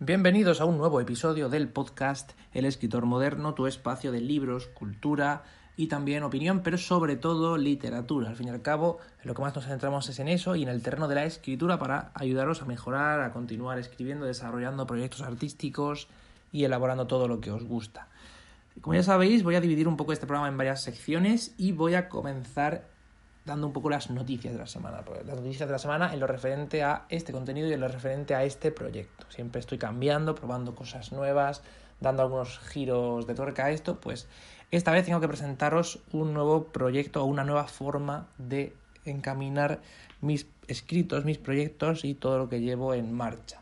Bienvenidos a un nuevo episodio del podcast El escritor moderno, tu espacio de libros, cultura y también opinión, pero sobre todo literatura. Al fin y al cabo, lo que más nos centramos es en eso y en el terreno de la escritura para ayudaros a mejorar, a continuar escribiendo, desarrollando proyectos artísticos y elaborando todo lo que os gusta. Como ya sabéis, voy a dividir un poco este programa en varias secciones y voy a comenzar dando un poco las noticias de la semana. Las noticias de la semana en lo referente a este contenido y en lo referente a este proyecto. Siempre estoy cambiando, probando cosas nuevas, dando algunos giros de tuerca a esto, pues esta vez tengo que presentaros un nuevo proyecto o una nueva forma de encaminar mis escritos, mis proyectos y todo lo que llevo en marcha.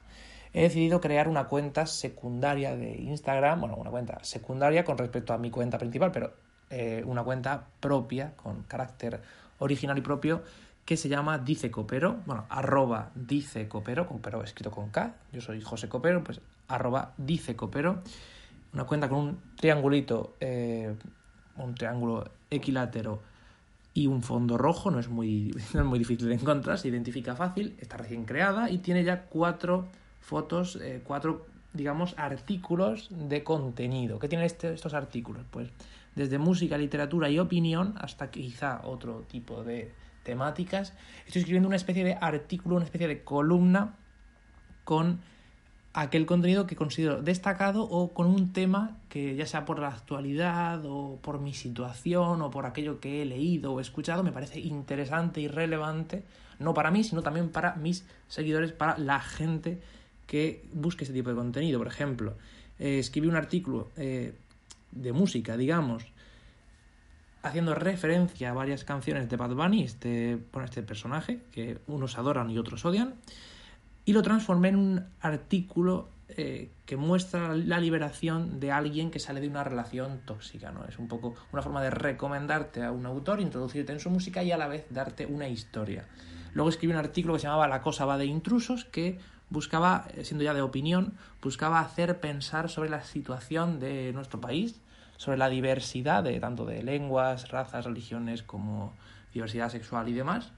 He decidido crear una cuenta secundaria de Instagram, bueno, una cuenta secundaria con respecto a mi cuenta principal, pero eh, una cuenta propia con carácter original y propio que se llama Dice Copero, bueno, arroba Dice Copero, pero escrito con K, yo soy José Copero, pues arroba Dice Copero, una cuenta con un triangulito, eh, un triángulo equilátero y un fondo rojo, no es, muy, no es muy difícil de encontrar, se identifica fácil, está recién creada y tiene ya cuatro fotos, eh, cuatro, digamos, artículos de contenido. ¿Qué tienen este, estos artículos? Pues desde música, literatura y opinión hasta quizá otro tipo de temáticas. Estoy escribiendo una especie de artículo, una especie de columna con aquel contenido que considero destacado o con un tema que ya sea por la actualidad o por mi situación o por aquello que he leído o escuchado me parece interesante y relevante, no para mí, sino también para mis seguidores, para la gente que busque ese tipo de contenido. Por ejemplo, eh, escribí un artículo eh, de música, digamos, haciendo referencia a varias canciones de Bad Bunny, este, este personaje, que unos adoran y otros odian, y lo transformé en un artículo eh, que muestra la liberación de alguien que sale de una relación tóxica, ¿no? Es un poco una forma de recomendarte a un autor, introducirte en su música y a la vez darte una historia. Luego escribí un artículo que se llamaba La cosa va de intrusos, que buscaba, eh, siendo ya de opinión, buscaba hacer pensar sobre la situación de nuestro país, sobre la diversidad de tanto de lenguas, razas, religiones como diversidad sexual y demás,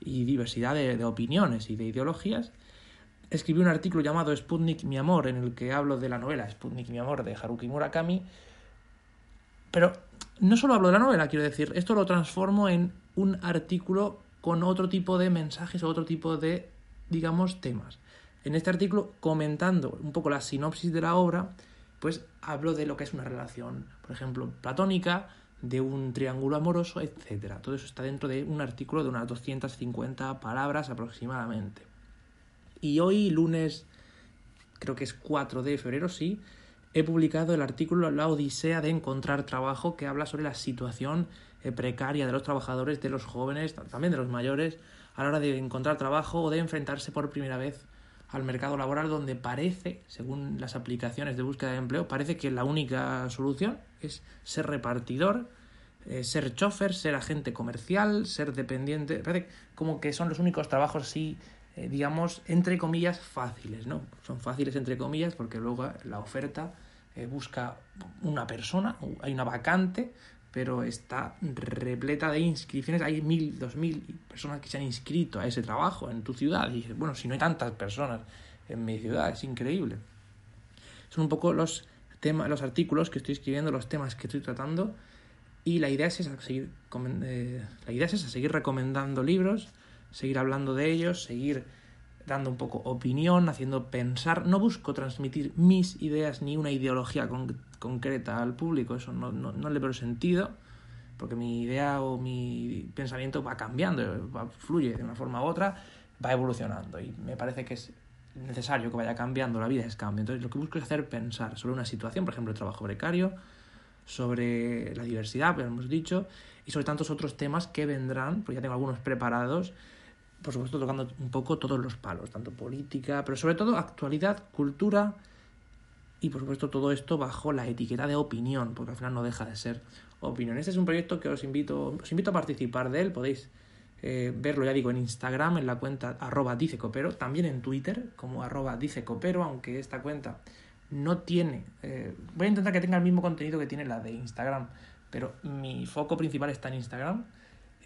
y diversidad de, opiniones y de ideologías. Escribí un artículo llamado Sputnik mi amor, en el que hablo de la novela Sputnik mi amor de Haruki Murakami, pero no solo hablo de la novela, quiero decir, esto lo transformo en un artículo con otro tipo de mensajes o otro tipo de, digamos, temas. En este artículo, comentando un poco la sinopsis de la obra, pues hablo de lo que es una relación, por ejemplo, platónica, de un triángulo amoroso, etc. Todo eso está dentro de un artículo de unas 250 palabras aproximadamente. Y hoy, lunes, creo que es 4 de febrero, sí, he publicado el artículo La Odisea de encontrar trabajo, que habla sobre la situación eh, precaria de los trabajadores, de los jóvenes, también de los mayores, a la hora de encontrar trabajo o de enfrentarse por primera vez al mercado laboral donde parece, según las aplicaciones de búsqueda de empleo, parece que la única solución es ser repartidor, eh, ser chofer, ser agente comercial, ser dependiente, parece como que son los únicos trabajos así, eh, digamos, entre comillas, fáciles, ¿no? Son fáciles entre comillas porque luego la oferta eh, busca una persona, hay una vacante, pero está repleta de inscripciones. Hay mil, dos mil personas que se han inscrito a ese trabajo en tu ciudad. Y dices, bueno, si no hay tantas personas en mi ciudad, es increíble. Son un poco los temas, los artículos que estoy escribiendo, los temas que estoy tratando. Y la idea es esa, seguir, eh, la idea es esa, seguir recomendando libros, seguir hablando de ellos, seguir dando un poco opinión, haciendo pensar. No busco transmitir mis ideas ni una ideología concreta al público, eso no, no, le veo sentido, porque mi idea o mi pensamiento va cambiando, fluye de una forma u otra, va evolucionando y me parece que es necesario que vaya cambiando, la vida es cambio. Entonces lo que busco es hacer pensar sobre una situación, por ejemplo, el trabajo precario, sobre la diversidad, como hemos dicho, y sobre tantos otros temas que vendrán, porque ya tengo algunos preparados, por supuesto tocando un poco todos los palos, tanto política, pero sobre todo actualidad, cultura y por supuesto todo esto bajo la etiqueta de opinión, porque al final no deja de ser opinión. Este es un proyecto que os invito, os invito a participar de él, podéis eh, verlo, ya digo, en Instagram, en la cuenta arroba dicecopero, también en Twitter como arroba dicecopero, aunque esta cuenta no tiene, eh, voy a intentar que tenga el mismo contenido que tiene la de Instagram, pero mi foco principal está en Instagram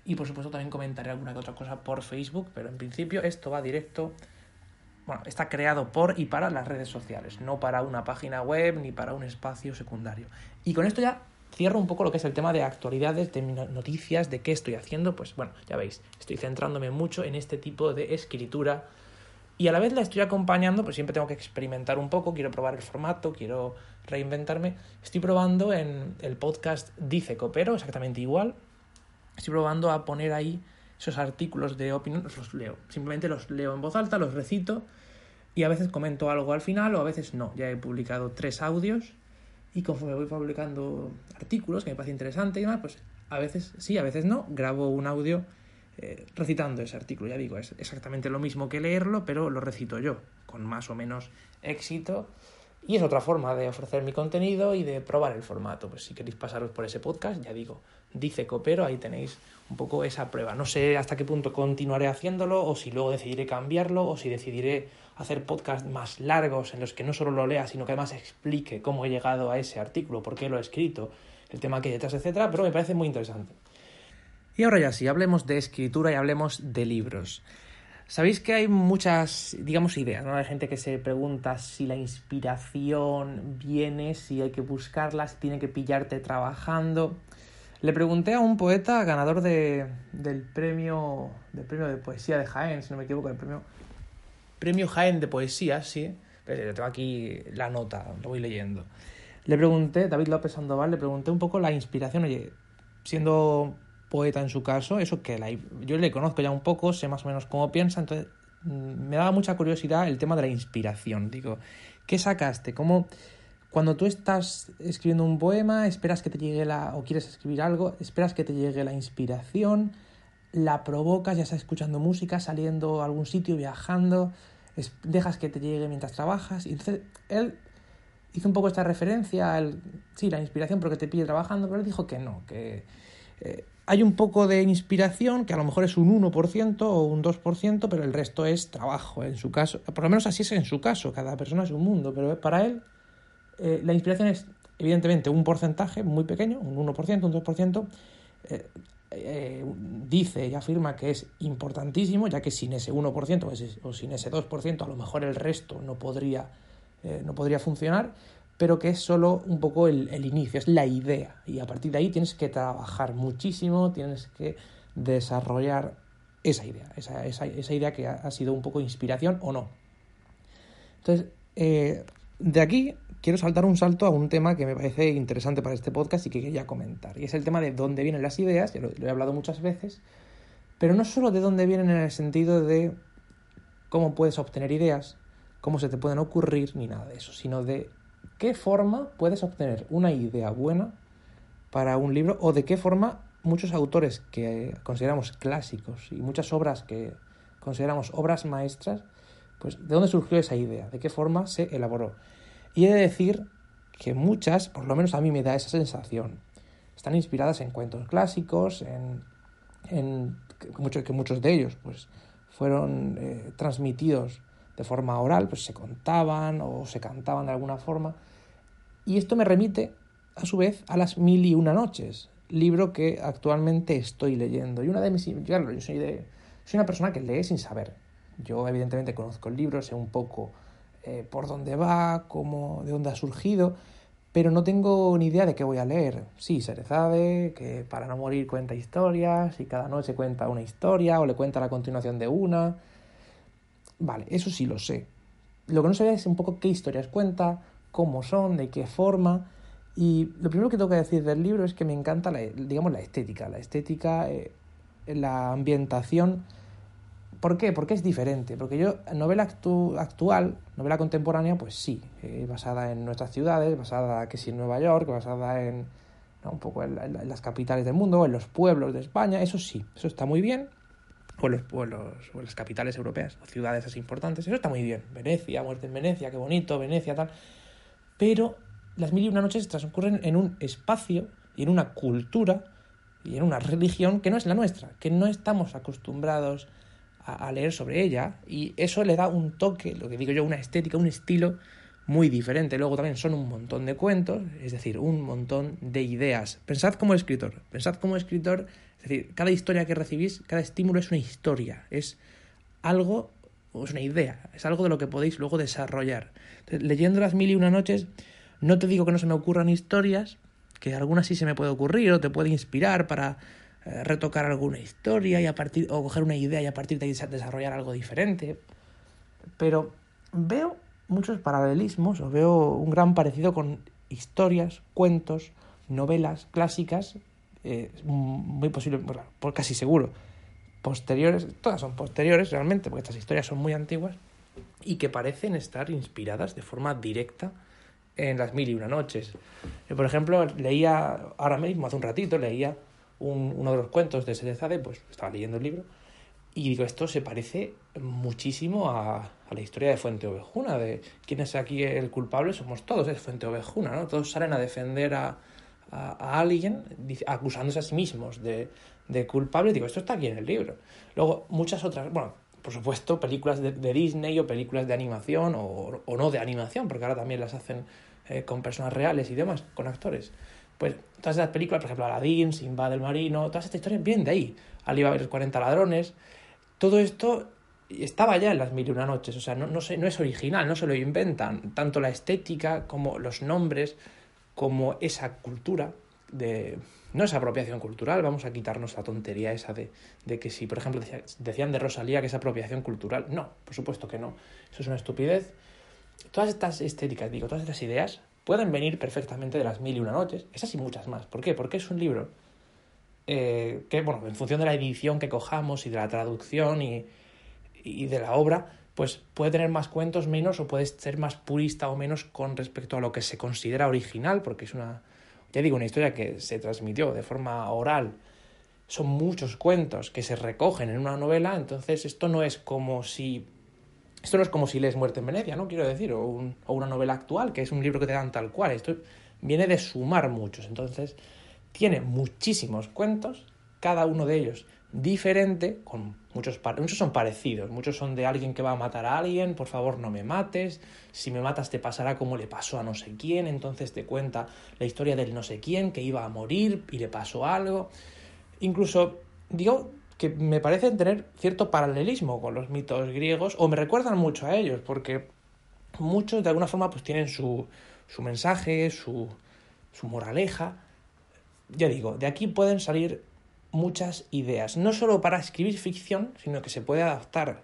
y por supuesto también comentaré alguna que otra cosa por Facebook, pero en principio esto va directo bueno, está creado por y para las redes sociales, no para una página web ni para un espacio secundario. Y con esto ya cierro un poco lo que es el tema de actualidades, de noticias, de qué estoy haciendo. Pues bueno, ya veis, estoy centrándome mucho en este tipo de escritura y a la vez la estoy acompañando, pues siempre tengo que experimentar un poco, quiero probar el formato, quiero reinventarme. Estoy probando en el podcast Dice Copero, exactamente igual. Estoy probando a poner ahí esos artículos de opinión, los leo. Simplemente los leo en voz alta, los recito y a veces comento algo al final o a veces no. Ya he publicado tres audios y conforme voy publicando artículos que me parece interesante y demás, pues a veces sí, a veces no, grabo un audio eh, recitando ese artículo. Ya digo, es exactamente lo mismo que leerlo, pero lo recito yo, con más o menos éxito. Y es otra forma de ofrecer mi contenido y de probar el formato. Pues si queréis pasaros por ese podcast, ya digo, dice Copero, ahí tenéis un poco esa prueba. No sé hasta qué punto continuaré haciéndolo o si luego decidiré cambiarlo o si decidiré hacer podcasts más largos en los que no solo lo lea, sino que además explique cómo he llegado a ese artículo, por qué lo he escrito, el tema que hay detrás, etcétera, pero me parece muy interesante. Y ahora ya sí, hablemos de escritura y hablemos de libros. Sabéis que hay muchas, digamos, ideas, ¿no? Hay gente que se pregunta si la inspiración viene, si hay que buscarla, si tiene que pillarte trabajando. Le pregunté a un poeta ganador de, del premio del premio de poesía de Jaén, si no me equivoco, el premio premio Jaén de poesía, sí. Pero tengo aquí la nota, lo voy leyendo. Le pregunté, David López Sandoval, le pregunté un poco la inspiración, oye, siendo poeta en su caso, eso que la, yo le conozco ya un poco, sé más o menos cómo piensa, entonces mm, me daba mucha curiosidad el tema de la inspiración. Digo, ¿qué sacaste? ¿Cómo, cuando tú estás escribiendo un poema, esperas que te llegue la, o quieres escribir algo, esperas que te llegue la inspiración, la provocas, ya estás escuchando música, saliendo a algún sitio, viajando, dejas que te llegue mientras trabajas. Y entonces él hizo un poco esta referencia al, sí, la inspiración, porque te pide trabajando, pero él dijo que no, que eh, hay un poco de inspiración, que a lo mejor es un 1% o un 2%, pero el resto es trabajo, en su caso. Por lo menos así es en su caso, cada persona es un mundo, pero para él eh, la inspiración es evidentemente un porcentaje muy pequeño, un 1%, un 2%, eh, eh, dice y afirma que es importantísimo, ya que sin ese 1% o sin ese 2% a lo mejor el resto no podría, no podría funcionar, pero que es solo un poco el, el, inicio, es la idea. Y a partir de ahí tienes que trabajar muchísimo, tienes que desarrollar esa idea, esa, esa, esa idea que ha, sido un poco inspiración o no. Entonces, de aquí quiero saltar un salto a un tema que me parece interesante para este podcast y que quería comentar. Y es el tema de dónde vienen las ideas, ya lo, he hablado muchas veces, pero no solo de dónde vienen en el sentido de cómo puedes obtener ideas, cómo se te pueden ocurrir, ni nada de eso, sino de qué forma puedes obtener una idea buena para un libro o de qué forma muchos autores que consideramos clásicos y muchas obras que consideramos obras maestras, pues de dónde surgió esa idea, de qué forma se elaboró. Y he de decir que muchas, por lo menos a mí me da esa sensación, están inspiradas en cuentos clásicos, en, en que muchos de ellos pues, fueron eh, transmitidos de forma oral, pues se contaban o se cantaban de alguna forma. Y esto me remite, a su vez, a las mil y una noches, libro que actualmente estoy leyendo. Y una de mis... Yo, yo soy, de, soy una persona que lee sin saber. Yo evidentemente conozco el libro, sé un poco eh, por dónde va, cómo, de dónde ha surgido, pero no tengo ni idea de qué voy a leer. Sí, se sabe que para no morir cuenta historias y cada noche cuenta una historia o le cuenta la continuación de una. Vale, eso sí lo sé. Lo que no sé es un poco qué historias cuenta, cómo son, de qué forma. Y lo primero que tengo que decir del libro es que me encanta, la, digamos, la estética. La estética, eh, la ambientación ¿Por qué? Porque es diferente. Porque yo, novela actual, novela contemporánea, pues sí, eh, basada en nuestras ciudades, basada que sí en Nueva York, basada en un poco en, las capitales del mundo, en los pueblos de España, eso sí, eso está muy bien. O los pueblos, o las capitales europeas, o ciudades así importantes, eso está muy bien. Venecia, muerte en Venecia, qué bonito, Venecia, tal. Pero las mil y una noches transcurren en un espacio y en una cultura y en una religión que no es la nuestra, que no estamos acostumbrados leer sobre ella y eso le da un toque, lo que digo yo, una estética, un estilo muy diferente. Luego también son un montón de cuentos, es decir, un montón de ideas. Pensad como escritor, pensad como escritor, es decir, cada historia que recibís, cada estímulo es una historia, es algo es una idea, es algo de lo que podéis luego desarrollar. leyendo las mil y una noches, no te digo que no se me ocurran historias, que algunas sí se me puede ocurrir o te puede inspirar para retocar alguna historia y a partir o coger una idea y a partir de ahí desarrollar algo diferente. Pero veo muchos paralelismos o veo un gran parecido con historias, cuentos, novelas clásicas, eh, muy posible, por casi seguro, posteriores, todas son posteriores realmente, porque estas historias son muy antiguas y que parecen estar inspiradas de forma directa en las mil y una noches. Yo, por ejemplo, leía, ahora mismo, hace un ratito, leía uno de los cuentos de Serezade, pues estaba leyendo el libro, y digo, esto se parece muchísimo a, la historia de Fuente Ovejuna, de quién es aquí el culpable, somos todos, es Fuente Ovejuna, ¿no? Todos salen a defender a, a, alguien acusándose a sí mismos de, de culpable. Digo, esto está aquí en el libro. Luego, muchas otras, bueno, por supuesto, películas de, Disney o películas de animación o, o, no de animación, porque ahora también las hacen eh, con personas reales y demás, con actores. Pues todas esas películas, por ejemplo, Aladdin, Simba del Marino, todas estas historias vienen de ahí. Alibaba y 40 ladrones. Todo esto estaba ya en las mil y una noches, o sea, no, no, no es original, no se lo inventan. Tanto la estética como los nombres, como esa cultura de... No es apropiación cultural, vamos a quitarnos la tontería esa de, de que si, por ejemplo, decían de Rosalía que es apropiación cultural. No, por supuesto que no. Eso es una estupidez. Todas estas estéticas, digo, todas estas ideas pueden venir perfectamente de las mil y una noches, esas y muchas más. ¿Por qué? Porque es un libro eh, que, bueno, en función de la edición que cojamos y de la traducción y, y de la obra, pues puede tener más cuentos, menos, o puede ser más purista o menos con respecto a lo que se considera original, porque es una, ya digo, una historia que se transmitió de forma oral. Son muchos cuentos que se recogen en una novela, entonces esto no es como si. Esto no es como si lees Muerte en Venecia, ¿no? Quiero decir, o, un, o una novela actual, que es un libro que te dan tal cual. Esto viene de sumar muchos, entonces tiene muchísimos cuentos, cada uno de ellos diferente, con muchos, muchos son parecidos, muchos son de alguien que va a matar a alguien, por favor no me mates, si me matas te pasará como le pasó a no sé quién, entonces te cuenta la historia del no sé quién que iba a morir y le pasó algo. Incluso digo que me parecen tener cierto paralelismo con los mitos griegos o me recuerdan mucho a ellos porque muchos de alguna forma pues tienen su, su mensaje, su, su moraleja. Ya digo, de aquí pueden salir muchas ideas, no solo para escribir ficción, sino que se puede adaptar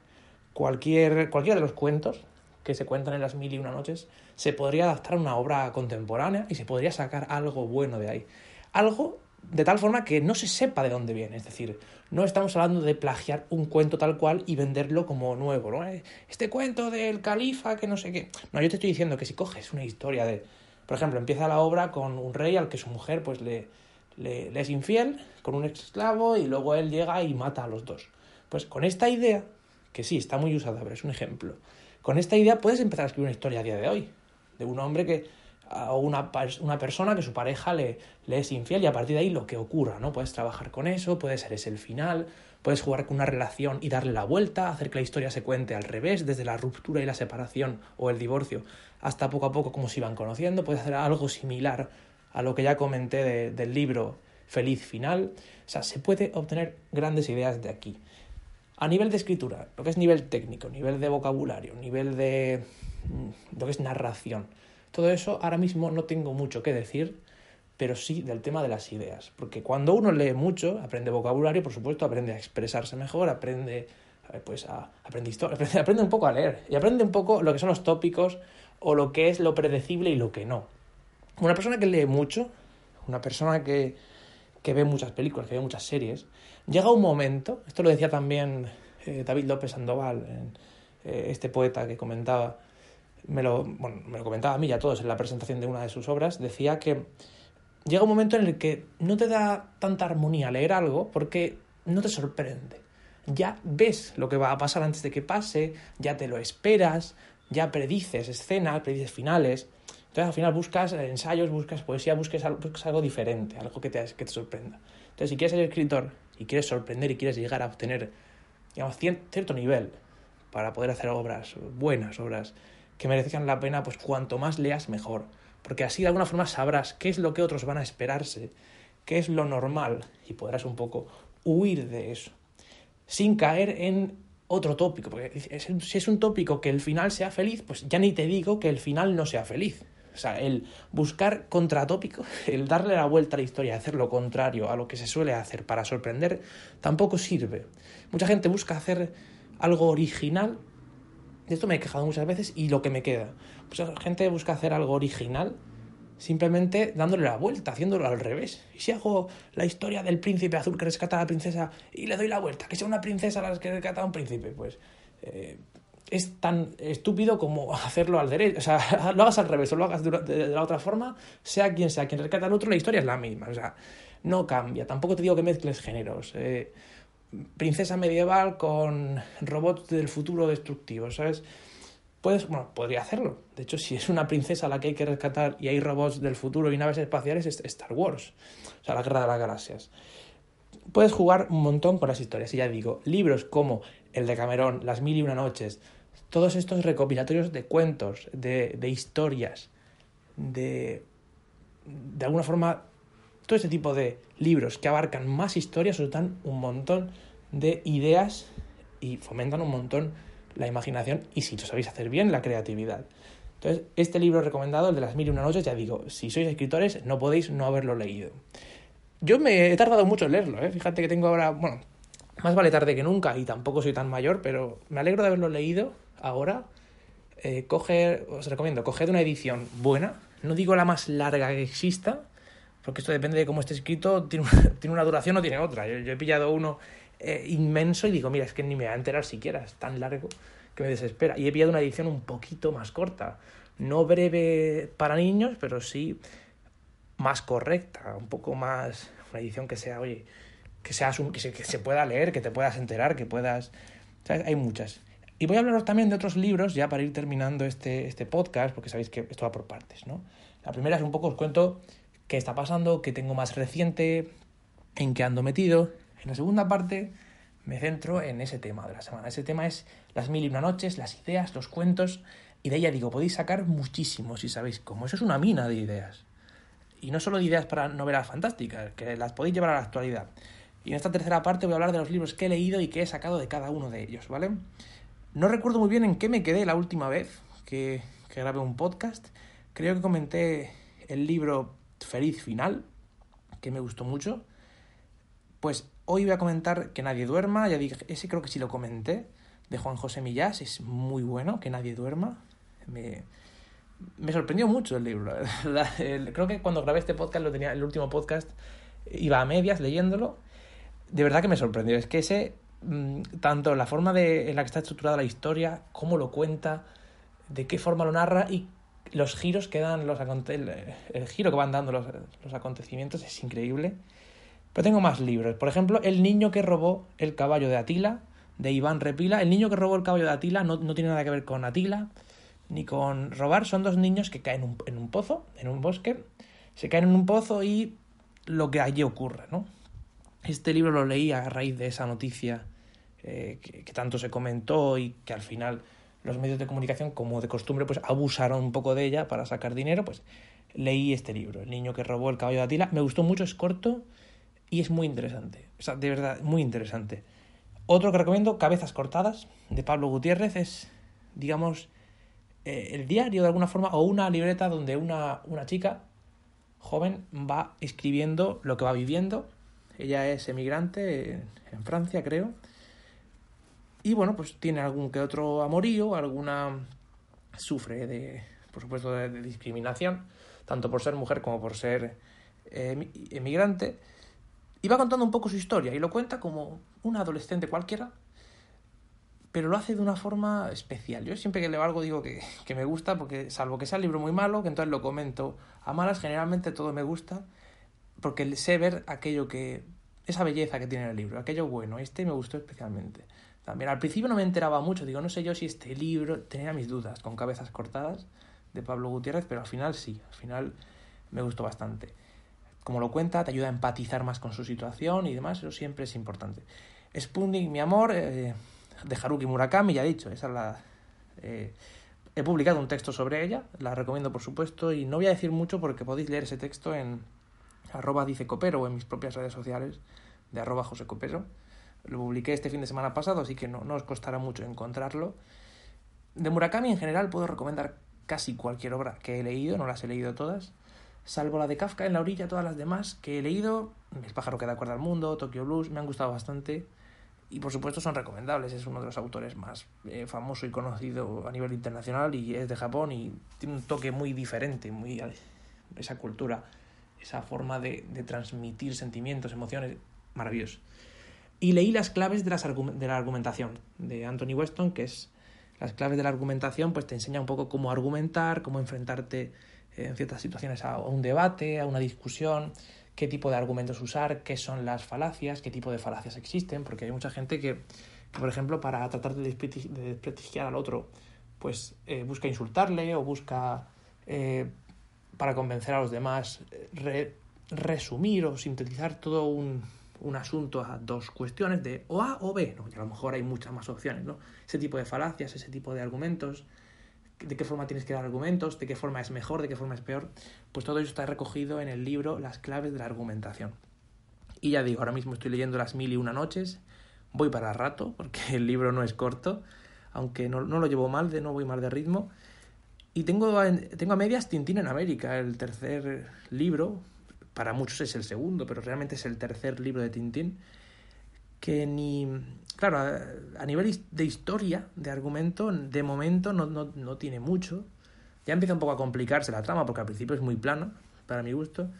cualquier, cualquiera de los cuentos que se cuentan en las mil y una noches, se podría adaptar a una obra contemporánea y se podría sacar algo bueno de ahí. Algo de tal forma que no se sepa de dónde viene, es decir, no estamos hablando de plagiar un cuento tal cual y venderlo como nuevo, ¿no? Este cuento del califa que no sé qué. No, yo te estoy diciendo que si coges una historia de, por ejemplo, empieza la obra con un rey al que su mujer pues le, le, es infiel con un esclavo y luego él llega y mata a los dos. Pues con esta idea, que sí, está muy usada, pero es un ejemplo, con esta idea puedes empezar a escribir una historia a día de hoy, de un hombre que o una, persona que su pareja le, le, es infiel y a partir de ahí lo que ocurra, ¿no? Puedes trabajar con eso, puede ser ese el final, puedes jugar con una relación y darle la vuelta, hacer que la historia se cuente al revés, desde la ruptura y la separación o el divorcio hasta poco a poco como se iban conociendo, puedes hacer algo similar a lo que ya comenté del libro Feliz Final. O sea, se puede obtener grandes ideas de aquí. A nivel de escritura, lo que es nivel técnico, nivel de vocabulario, nivel de mm, lo que es narración, todo eso ahora mismo no tengo mucho que decir, pero sí del tema de las ideas. Porque cuando uno lee mucho, aprende vocabulario, por supuesto, aprende a expresarse mejor, aprende, pues, a, aprende aprende un poco a leer y aprende un poco lo que son los tópicos o lo que es lo predecible y lo que no. Una persona que lee mucho, una persona que, que ve muchas películas, que ve muchas series, llega un momento, esto lo decía también eh, David López Sandoval, eh, este poeta que comentaba, me lo, bueno, me lo comentaba a mí y a todos en la presentación de una de sus obras, decía que llega un momento en el que no te da tanta armonía leer algo porque no te sorprende. Ya ves lo que va a pasar antes de que pase, ya te lo esperas, ya predices escenas, predices finales. Entonces al final buscas ensayos, buscas poesía, buscas algo, diferente, algo que te, que te sorprenda. Entonces si quieres ser escritor y quieres sorprender y quieres llegar a obtener digamos, cierto nivel para poder hacer obras buenas, obras que merezcan la pena, pues cuanto más leas mejor. Porque así de alguna forma sabrás qué es lo que otros van a esperarse, qué es lo normal y podrás un poco huir de eso. Sin caer en otro tópico, porque si es un tópico que el final sea feliz, pues ya ni te digo que el final no sea feliz. O sea, el buscar contratópico, el darle la vuelta a la historia, hacer lo contrario a lo que se suele hacer para sorprender, tampoco sirve. Mucha gente busca hacer algo original. De esto me he quejado muchas veces y lo que me queda. Pues la gente busca hacer algo original simplemente dándole la vuelta, haciéndolo al revés. Y si hago la historia del príncipe azul que rescata a la princesa y le doy la vuelta, que sea una princesa la que rescata a un príncipe, pues eh, es tan estúpido como hacerlo al derecho. O sea, lo hagas al revés o lo hagas de, la otra forma, sea quien sea quien rescata al otro, la historia es la misma. O sea, no cambia. Tampoco te digo que mezcles géneros. Eh, princesa medieval con robots del futuro destructivos, ¿sabes? Puedes, bueno, podría hacerlo. De hecho, si es una princesa la que hay que rescatar y hay robots del futuro y naves espaciales, es Star Wars. O sea, la guerra de las galaxias. Puedes jugar un montón con las historias. Y ya digo, libros como el de Cameron, Las Mil y Una Noches, todos estos recopilatorios de cuentos, de, de historias, de. de alguna forma. Todo este tipo de libros que abarcan más historias os dan un montón de ideas y fomentan un montón la imaginación y si lo sabéis hacer bien, la creatividad. Entonces, este libro recomendado, el de las mil y una noches, ya digo, si sois escritores, no podéis no haberlo leído. Yo me he tardado mucho en leerlo, ¿eh? fíjate que tengo ahora, bueno, más vale tarde que nunca y tampoco soy tan mayor, pero me alegro de haberlo leído ahora. Eh, coger, os recomiendo, coged una edición buena, no digo la más larga que exista, porque esto depende de cómo esté escrito, tiene una, tiene una duración o tiene otra. Yo, he pillado uno eh, inmenso y digo, mira, es que ni me va a enterar siquiera, es tan largo que me desespera. Y he pillado una edición un poquito más corta, no breve para niños, pero sí más correcta, un poco más, una edición que sea, oye, que, sea, que, se, se pueda leer, que te puedas enterar, que puedas... Hay muchas. Y voy a hablaros también de otros libros, ya para ir terminando este, este podcast, porque sabéis que esto va por partes, ¿no? La primera es un poco, os cuento qué está pasando, qué tengo más reciente, en qué ando metido, en la segunda parte me centro en ese tema de la semana. Ese tema es las mil y una noches, las ideas, los cuentos, y de ella digo, podéis sacar muchísimo si sabéis cómo. Eso es una mina de ideas. Y no solo de ideas para novelas fantásticas, que las podéis llevar a la actualidad. Y en esta tercera parte voy a hablar de los libros que he leído y que he sacado de cada uno de ellos, ¿vale? No recuerdo muy bien en qué me quedé la última vez que, que grabé un podcast. Creo que comenté el libro Feliz Final, que me gustó mucho. Pues Hoy voy a comentar Que nadie duerma, ya dije, ese creo que sí lo comenté, de Juan José Millás, es muy bueno, Que nadie duerma. Me, me sorprendió mucho el libro, creo que cuando grabé este podcast, lo tenía, el último podcast, iba a medias leyéndolo. De verdad que me sorprendió. Es que ese, mm, tanto la forma de, en la que está estructurada la historia, cómo lo cuenta, de qué forma lo narra y los giros que dan los el, el giro que van dando los, los acontecimientos es increíble. Pero tengo más libros. Por ejemplo, El niño que robó el caballo de Atila, de Iván Repila. El niño que robó el caballo de Atila no, tiene nada que ver con Atila, ni con robar. Son dos niños que caen en un pozo, en un bosque. Se caen en un pozo y lo que allí ocurre, ¿no? Este libro lo leí a raíz de esa noticia eh, que, tanto se comentó y que al final los medios de comunicación, como de costumbre, pues abusaron un poco de ella para sacar dinero, pues leí este libro, El niño que robó el caballo de Atila. Me gustó mucho, es corto, y es muy interesante. O sea, de verdad, muy interesante. Otro que recomiendo, Cabezas Cortadas, de Pablo Gutiérrez, es, digamos, eh, el diario de alguna forma, o una libreta donde una, una chica joven va escribiendo lo que va viviendo. Ella es emigrante en Francia, creo. Y bueno, pues tiene algún que otro amorío, alguna. sufre de, por supuesto, de, discriminación, tanto por ser mujer como por ser eh, emigrante. Y va contando un poco su historia y lo cuenta como un adolescente cualquiera, pero lo hace de una forma especial. Yo siempre que leo algo digo que, que, me gusta, porque salvo que sea el libro muy malo, que entonces lo comento a malas, generalmente todo me gusta, porque sé ver aquello que. esa belleza que tiene el libro, aquello bueno. Este me gustó especialmente. También al principio no me enteraba mucho, digo, no sé yo si este libro tenía mis dudas con cabezas cortadas de Pablo Gutiérrez, pero al final sí, al final me gustó bastante como lo cuenta, te ayuda a empatizar más con su situación y demás, eso siempre es importante. Sputnik, mi amor, eh, de Haruki Murakami, ya he dicho, esa la... Eh, he publicado un texto sobre ella, la recomiendo por supuesto, y no voy a decir mucho porque podéis leer ese texto en arroba dice copero o en mis propias redes sociales de arroba José Copero, Lo publiqué este fin de semana pasado, así que no, no os costará mucho encontrarlo. De Murakami en general puedo recomendar casi cualquier obra que he leído, no las he leído todas, salvo la de Kafka en la orilla, todas las demás que he leído, El pájaro que da cuerda al mundo, Tokyo Blues, me han gustado bastante y por supuesto son recomendables, es uno de los autores más eh, famoso y conocido a nivel internacional y es de Japón y tiene un toque muy diferente, muy esa cultura, esa forma de, de transmitir sentimientos, emociones, maravilloso. Y leí las claves de, las de la argumentación de Anthony Weston, que es las claves de la argumentación, pues te enseña un poco cómo argumentar, cómo enfrentarte en ciertas situaciones a un debate, a una discusión, qué tipo de argumentos usar, qué son las falacias, qué tipo de falacias existen, porque hay mucha gente que, por ejemplo, para tratar de desprestigiar al otro, pues eh, busca insultarle o busca, eh, para convencer a los demás, resumir o sintetizar todo un, un, asunto a dos cuestiones de o A o B, ¿no? y a lo mejor hay muchas más opciones, ¿no? Ese tipo de falacias, ese tipo de argumentos, de qué forma tienes que dar argumentos, de qué forma es mejor, de qué forma es peor, pues todo eso está recogido en el libro Las claves de la argumentación. Y ya digo, ahora mismo estoy leyendo Las mil y una noches, voy para rato, porque el libro no es corto, aunque no, no lo llevo mal, de no voy mal de ritmo. Y tengo, tengo a medias Tintín en América, el tercer libro, para muchos es el segundo, pero realmente es el tercer libro de Tintín, que ni, claro, a, nivel de historia, de argumento, de momento no, no, no, tiene mucho. Ya empieza un poco a complicarse la trama, porque al principio es muy plano, para mi gusto.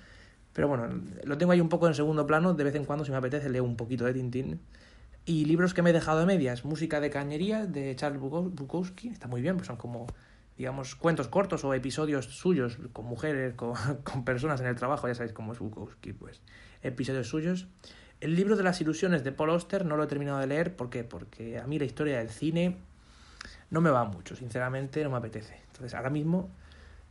Pero bueno, lo tengo ahí un poco en segundo plano, de vez en cuando si me apetece leo un poquito de Tintín. Y libros que me he dejado a medias, Música de Cañería, de Charles Bukowski, está muy bien, pues son como, digamos, cuentos cortos o episodios suyos con mujeres, con, con personas en el trabajo, ya sabéis cómo es Bukowski, pues episodios suyos. El libro de las ilusiones de Paul Auster no lo he terminado de leer. ¿Por qué? Porque a mí la historia del cine no me va mucho, sinceramente, no me apetece. Entonces, ahora mismo.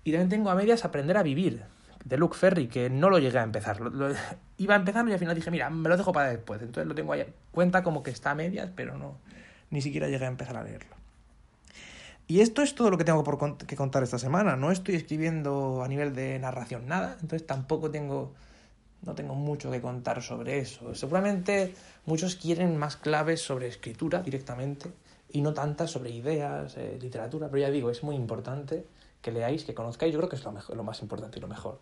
Y también tengo a medias Aprender a vivir, de Luke Ferry, que no lo llegué a empezar. iba a empezarlo y al final dije, mira, me lo dejo para después. Entonces lo tengo ahí. Cuenta como que está a medias, pero no. Ni siquiera llegué a empezar a leerlo. Y esto es todo lo que tengo por que contar esta semana. No estoy escribiendo a nivel de narración nada, entonces tampoco tengo no tengo mucho que contar sobre eso. Seguramente muchos quieren más claves sobre escritura directamente y no tantas sobre ideas, eh, literatura, pero ya digo, es muy importante que leáis, que conozcáis, yo creo que es lo, mejor, lo más importante y lo mejor.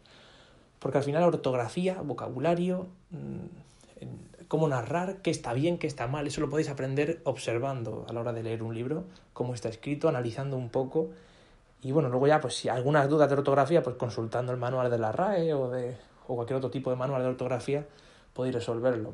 Porque al final ortografía, vocabulario, mm, cómo narrar, qué está bien, qué está mal, eso lo podéis aprender observando a la hora de leer un libro, cómo está escrito, analizando un poco. Y bueno, luego ya, pues si algunas dudas de ortografía, pues consultando el manual de la RAE o de, o cualquier otro tipo de manual de ortografía, podéis resolverlo.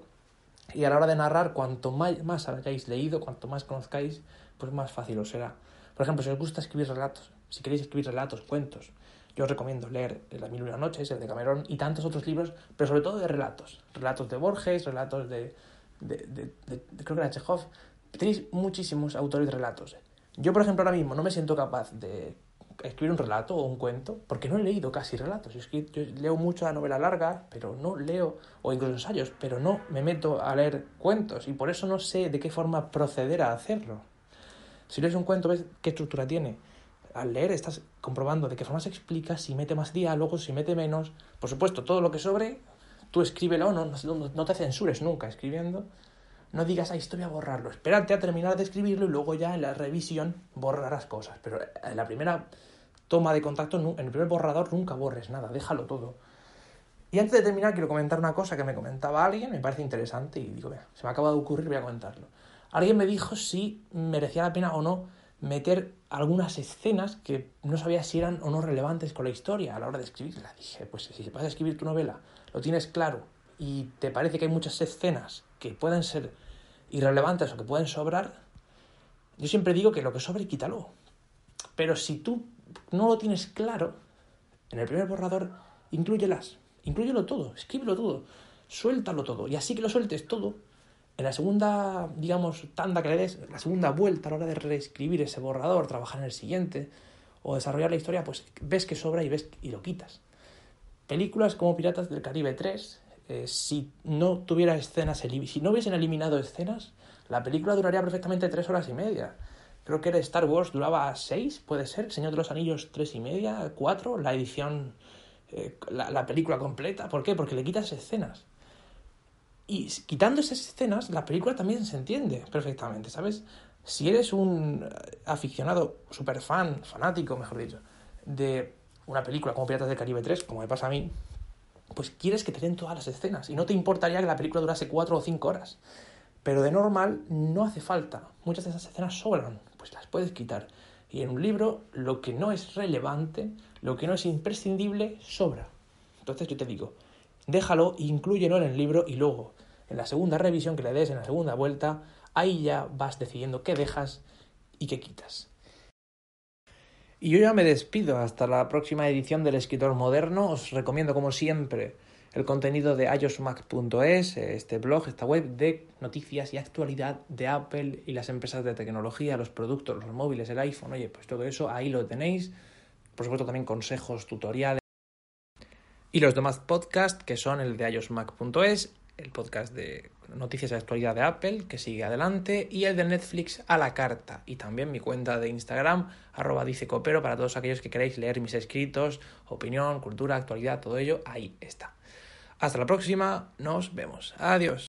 Y a la hora de narrar, cuanto más, más hayáis leído, cuanto más conozcáis, pues más fácil os será. Por ejemplo, si os gusta escribir relatos, si queréis escribir relatos, cuentos, yo os recomiendo leer Las Mil y una Noches, el de Cameron y tantos otros libros, pero sobre todo de relatos. Relatos de Borges, relatos de, de, de, de creo que era Chekhov. Tenéis muchísimos autores de relatos. Yo, por ejemplo, ahora mismo no me siento capaz de escribir un relato o un cuento, porque no he leído casi relatos. Yo, leo mucho la novela larga, pero no leo, o incluso ensayos, pero no me meto a leer cuentos y por eso no sé de qué forma proceder a hacerlo. Si lees un cuento, ves qué estructura tiene. Al leer estás comprobando de qué forma se explica, si mete más diálogos, si mete menos. Por supuesto, todo lo que sobre, tú escríbelo, no, no, no te censures nunca escribiendo. No digas, ahí estoy a borrarlo. Espérate a terminar de escribirlo y luego ya en la revisión borrarás cosas. Pero en la primera toma de contacto, en el primer borrador nunca borres nada, déjalo todo. Y antes de terminar, quiero comentar una cosa que me comentaba alguien, me parece interesante y digo, vea, se me acaba de ocurrir, voy a comentarlo. Alguien me dijo si merecía la pena o no meter algunas escenas que no sabía si eran o no relevantes con la historia a la hora de escribirla. Dije, pues si vas a escribir tu novela, lo tienes claro y te parece que hay muchas escenas que pueden ser irrelevantes o que pueden sobrar, yo siempre digo que lo que sobre, quítalo. Pero si tú no lo tienes claro, en el primer borrador, incluyelas. Inclúyelo todo, escríbelo todo, suéltalo todo. Y así que lo sueltes todo, en la segunda, digamos, tanda que le des, la segunda vuelta a la hora de reescribir ese borrador, trabajar en el siguiente, o desarrollar la historia, pues ves que sobra y ves y lo quitas. Películas como Piratas del Caribe 3, eh, si no tuviera escenas, si no hubiesen eliminado escenas, la película duraría perfectamente tres horas y media creo que Star Wars duraba seis, puede ser, Señor de los Anillos tres y media, cuatro, la edición, eh, la, película completa. ¿Por qué? Porque le quitas escenas. Y quitando esas escenas, la película también se entiende perfectamente, ¿sabes? Si eres un aficionado, super fan, fanático, mejor dicho, de una película como Piratas del Caribe 3, como me pasa a mí, pues quieres que te den todas las escenas y no te importaría que la película durase 4 o 5 horas. Pero de normal no hace falta. Muchas de esas escenas sobran, pues las puedes quitar. Y en un libro lo que no es relevante, lo que no es imprescindible, sobra. Entonces yo te digo, déjalo, inclúyelo en el libro y luego, en la segunda revisión que le des, en la segunda vuelta, ahí ya vas decidiendo qué dejas y qué quitas. Y yo ya me despido hasta la próxima edición del Escritor Moderno. Os recomiendo, como siempre, el contenido de iosmac.es, este blog, esta web de noticias y actualidad de Apple y las empresas de tecnología, los productos, los móviles, el iPhone. Oye, pues todo eso ahí lo tenéis. Por supuesto, también consejos, tutoriales. Y los demás podcasts, que son el de iosmac.es, el podcast de noticias de actualidad de Apple, que sigue adelante, y el de Netflix a la carta. Y también mi cuenta de Instagram, arroba dice copero, para todos aquellos que queráis leer mis escritos, opinión, cultura, actualidad, todo ello, ahí está. Hasta la próxima, nos vemos. Adiós.